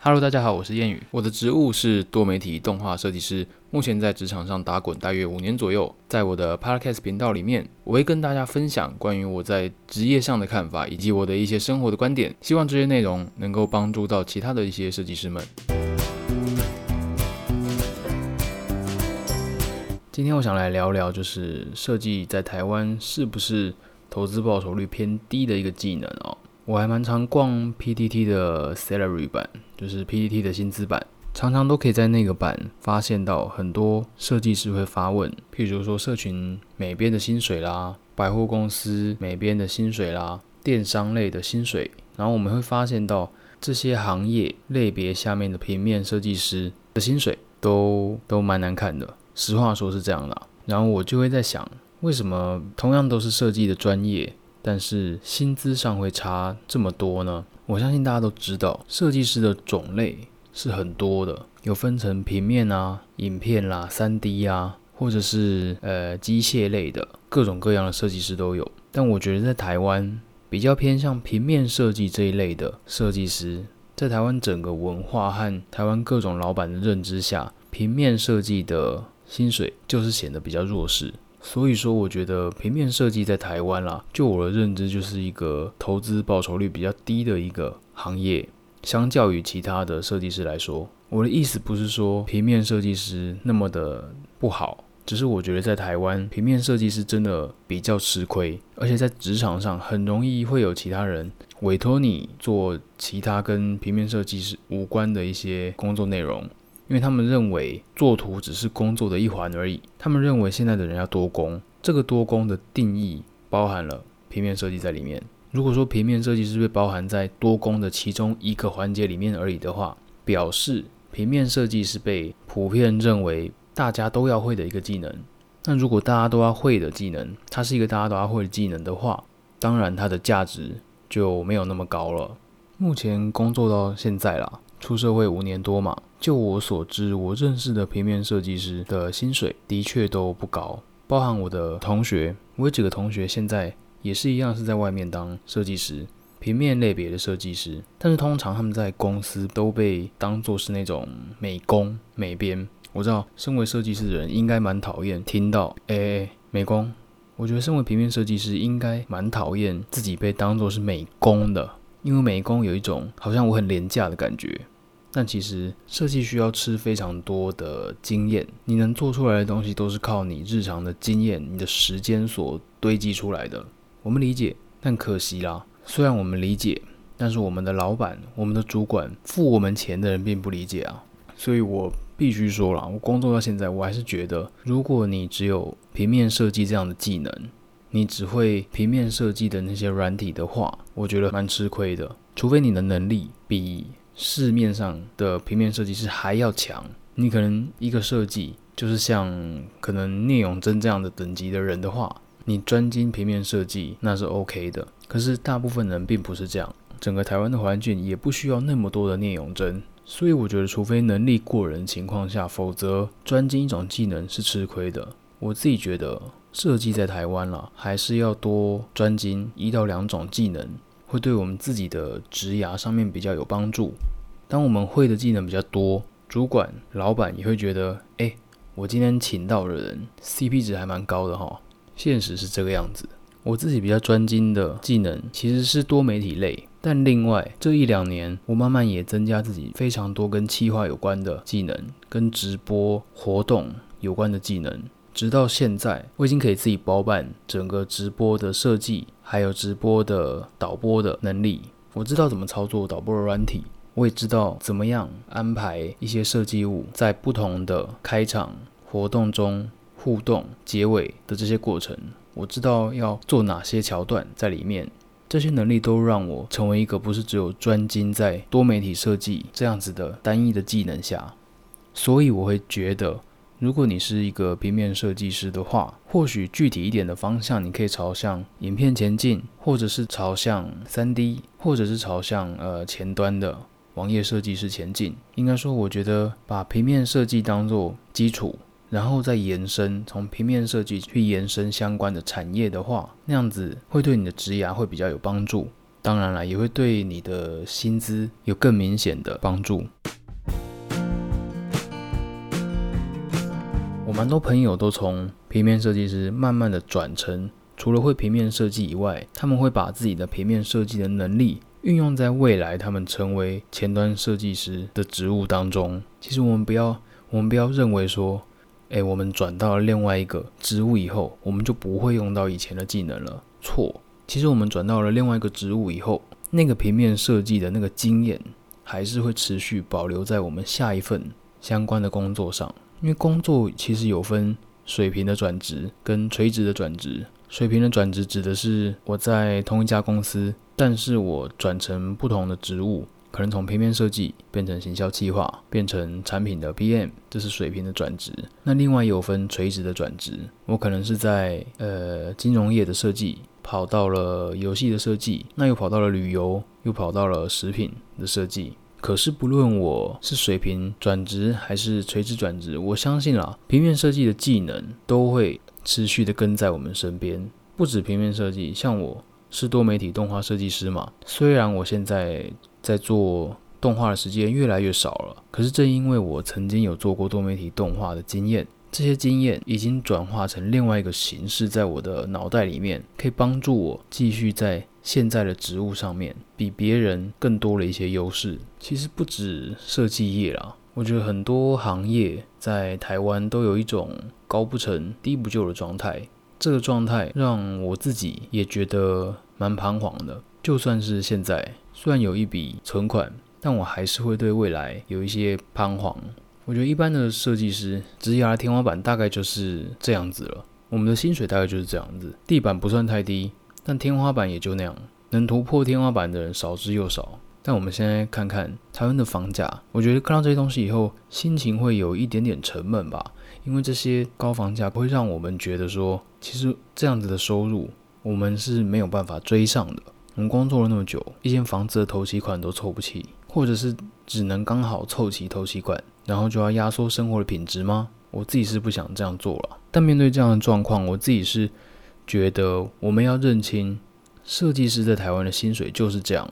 Hello，大家好，我是谚语。我的职务是多媒体动画设计师，目前在职场上打滚大约五年左右。在我的 Podcast 频道里面，我会跟大家分享关于我在职业上的看法，以及我的一些生活的观点。希望这些内容能够帮助到其他的一些设计师们。今天我想来聊聊，就是设计在台湾是不是投资报酬率偏低的一个技能哦。我还蛮常逛 PTT 的 Salary 版，就是 PTT 的薪资版，常常都可以在那个版发现到很多设计师会发问，譬如说社群美编的薪水啦，百货公司美编的薪水啦，电商类的薪水，然后我们会发现到这些行业类别下面的平面设计师的薪水都都蛮难看的，实话说是这样啦。然后我就会在想，为什么同样都是设计的专业？但是薪资上会差这么多呢？我相信大家都知道，设计师的种类是很多的，有分成平面啊、影片啦、三 D 啊，或者是呃机械类的，各种各样的设计师都有。但我觉得在台湾比较偏向平面设计这一类的设计师，在台湾整个文化和台湾各种老板的认知下，平面设计的薪水就是显得比较弱势。所以说，我觉得平面设计在台湾啦，就我的认知，就是一个投资报酬率比较低的一个行业。相较于其他的设计师来说，我的意思不是说平面设计师那么的不好，只是我觉得在台湾，平面设计师真的比较吃亏，而且在职场上很容易会有其他人委托你做其他跟平面设计师无关的一些工作内容。因为他们认为做图只是工作的一环而已。他们认为现在的人要多工，这个多工的定义包含了平面设计在里面。如果说平面设计是被包含在多工的其中一个环节里面而已的话，表示平面设计是被普遍认为大家都要会的一个技能。那如果大家都要会的技能，它是一个大家都要会的技能的话，当然它的价值就没有那么高了。目前工作到现在啦。出社会五年多嘛，就我所知，我认识的平面设计师的薪水的确都不高，包含我的同学，我有几个同学现在也是一样是在外面当设计师，平面类别的设计师，但是通常他们在公司都被当做是那种美工、美编。我知道，身为设计师的人应该蛮讨厌听到诶美工，我觉得身为平面设计师应该蛮讨厌自己被当做是美工的。因为美工有一种好像我很廉价的感觉，但其实设计需要吃非常多的经验，你能做出来的东西都是靠你日常的经验、你的时间所堆积出来的。我们理解，但可惜啦，虽然我们理解，但是我们的老板、我们的主管付我们钱的人并不理解啊。所以我必须说了，我工作到现在，我还是觉得，如果你只有平面设计这样的技能，你只会平面设计的那些软体的话，我觉得蛮吃亏的。除非你的能力比市面上的平面设计师还要强，你可能一个设计就是像可能聂永真这样的等级的人的话，你专精平面设计那是 OK 的。可是大部分人并不是这样，整个台湾的环境也不需要那么多的聂永真，所以我觉得除非能力过人情况下，否则专精一种技能是吃亏的。我自己觉得。设计在台湾了，还是要多专精一到两种技能，会对我们自己的职涯上面比较有帮助。当我们会的技能比较多，主管、老板也会觉得，哎，我今天请到的人 CP 值还蛮高的哈。现实是这个样子。我自己比较专精的技能其实是多媒体类，但另外这一两年，我慢慢也增加自己非常多跟企划有关的技能，跟直播活动有关的技能。直到现在，我已经可以自己包办整个直播的设计，还有直播的导播的能力。我知道怎么操作导播的软体，我也知道怎么样安排一些设计物在不同的开场活动中互动、结尾的这些过程。我知道要做哪些桥段在里面，这些能力都让我成为一个不是只有专精在多媒体设计这样子的单一的技能下，所以我会觉得。如果你是一个平面设计师的话，或许具体一点的方向，你可以朝向影片前进，或者是朝向三 D，或者是朝向呃前端的网页设计师前进。应该说，我觉得把平面设计当做基础，然后再延伸，从平面设计去延伸相关的产业的话，那样子会对你的职涯会比较有帮助。当然了，也会对你的薪资有更明显的帮助。蛮多朋友都从平面设计师慢慢的转成，除了会平面设计以外，他们会把自己的平面设计的能力运用在未来他们成为前端设计师的职务当中。其实我们不要，我们不要认为说，诶，我们转到了另外一个职务以后，我们就不会用到以前的技能了。错，其实我们转到了另外一个职务以后，那个平面设计的那个经验，还是会持续保留在我们下一份相关的工作上。因为工作其实有分水平的转职跟垂直的转职。水平的转职指的是我在同一家公司，但是我转成不同的职务，可能从平面设计变成行销计划，变成产品的 PM，这是水平的转职。那另外有分垂直的转职，我可能是在呃金融业的设计，跑到了游戏的设计，那又跑到了旅游，又跑到了食品的设计。可是不论我是水平转职还是垂直转职，我相信啦，平面设计的技能都会持续的跟在我们身边。不止平面设计，像我是多媒体动画设计师嘛，虽然我现在在做动画的时间越来越少了，可是正因为我曾经有做过多媒体动画的经验，这些经验已经转化成另外一个形式，在我的脑袋里面，可以帮助我继续在。现在的职务上面比别人更多了一些优势。其实不止设计业啦，我觉得很多行业在台湾都有一种高不成低不就的状态。这个状态让我自己也觉得蛮彷徨的。就算是现在，虽然有一笔存款，但我还是会对未来有一些彷徨。我觉得一般的设计师职业的天花板大概就是这样子了。我们的薪水大概就是这样子，地板不算太低。但天花板也就那样，能突破天花板的人少之又少。但我们现在看看台湾的房价，我觉得看到这些东西以后，心情会有一点点沉闷吧。因为这些高房价会让我们觉得说，其实这样子的收入，我们是没有办法追上的。我们工作了那么久，一间房子的头期款都凑不齐，或者是只能刚好凑齐头期款，然后就要压缩生活的品质吗？我自己是不想这样做了。但面对这样的状况，我自己是。觉得我们要认清，设计师在台湾的薪水就是这样。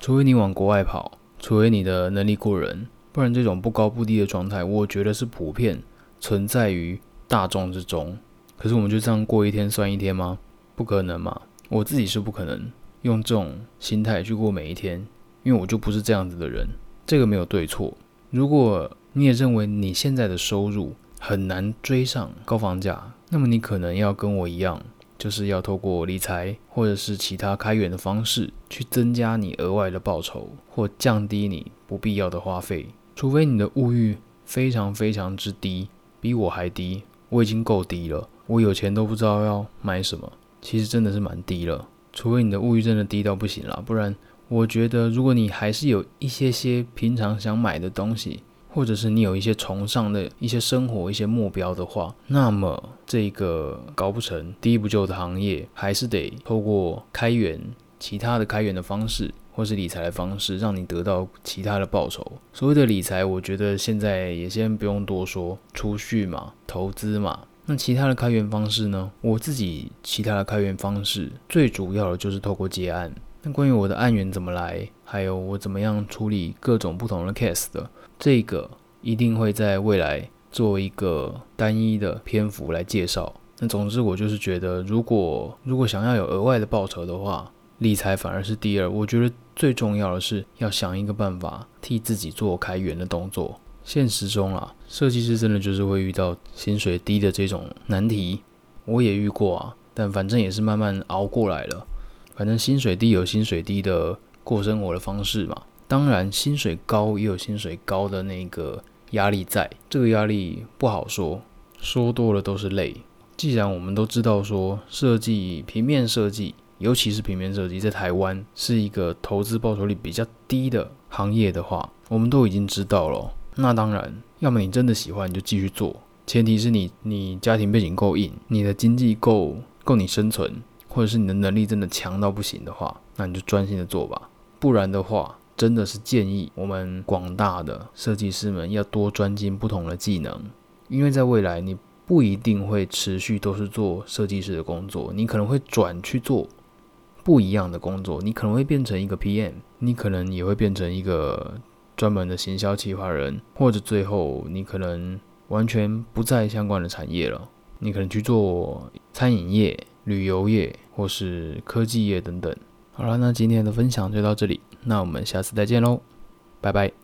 除非你往国外跑，除非你的能力过人，不然这种不高不低的状态，我觉得是普遍存在于大众之中。可是我们就这样过一天算一天吗？不可能嘛！我自己是不可能用这种心态去过每一天，因为我就不是这样子的人。这个没有对错。如果你也认为你现在的收入很难追上高房价，那么你可能要跟我一样。就是要透过理财或者是其他开源的方式，去增加你额外的报酬，或降低你不必要的花费。除非你的物欲非常非常之低，比我还低，我已经够低了，我有钱都不知道要买什么。其实真的是蛮低了。除非你的物欲真的低到不行了，不然我觉得如果你还是有一些些平常想买的东西。或者是你有一些崇尚的一些生活、一些目标的话，那么这个搞不成、低不就的行业，还是得透过开源、其他的开源的方式，或是理财的方式，让你得到其他的报酬。所谓的理财，我觉得现在也先不用多说，储蓄嘛、投资嘛。那其他的开源方式呢？我自己其他的开源方式，最主要的就是透过接案。那关于我的案源怎么来，还有我怎么样处理各种不同的 case 的。这个一定会在未来做一个单一的篇幅来介绍。那总之，我就是觉得，如果如果想要有额外的报酬的话，理财反而是第二。我觉得最重要的是要想一个办法替自己做开源的动作。现实中啊，设计师真的就是会遇到薪水低的这种难题，我也遇过啊。但反正也是慢慢熬过来了。反正薪水低有薪水低的过生活的方式嘛。当然，薪水高也有薪水高的那个压力在，这个压力不好说，说多了都是泪。既然我们都知道说设计平面设计，尤其是平面设计，在台湾是一个投资报酬率比较低的行业的话，我们都已经知道了。那当然，要么你真的喜欢，你就继续做，前提是你你家庭背景够硬，你的经济够够你生存，或者是你的能力真的强到不行的话，那你就专心的做吧。不然的话，真的是建议我们广大的设计师们要多专精不同的技能，因为在未来你不一定会持续都是做设计师的工作，你可能会转去做不一样的工作，你可能会变成一个 PM，你可能也会变成一个专门的行销企划人，或者最后你可能完全不在相关的产业了，你可能去做餐饮业、旅游业或是科技业等等。好了，那今天的分享就到这里，那我们下次再见喽，拜拜。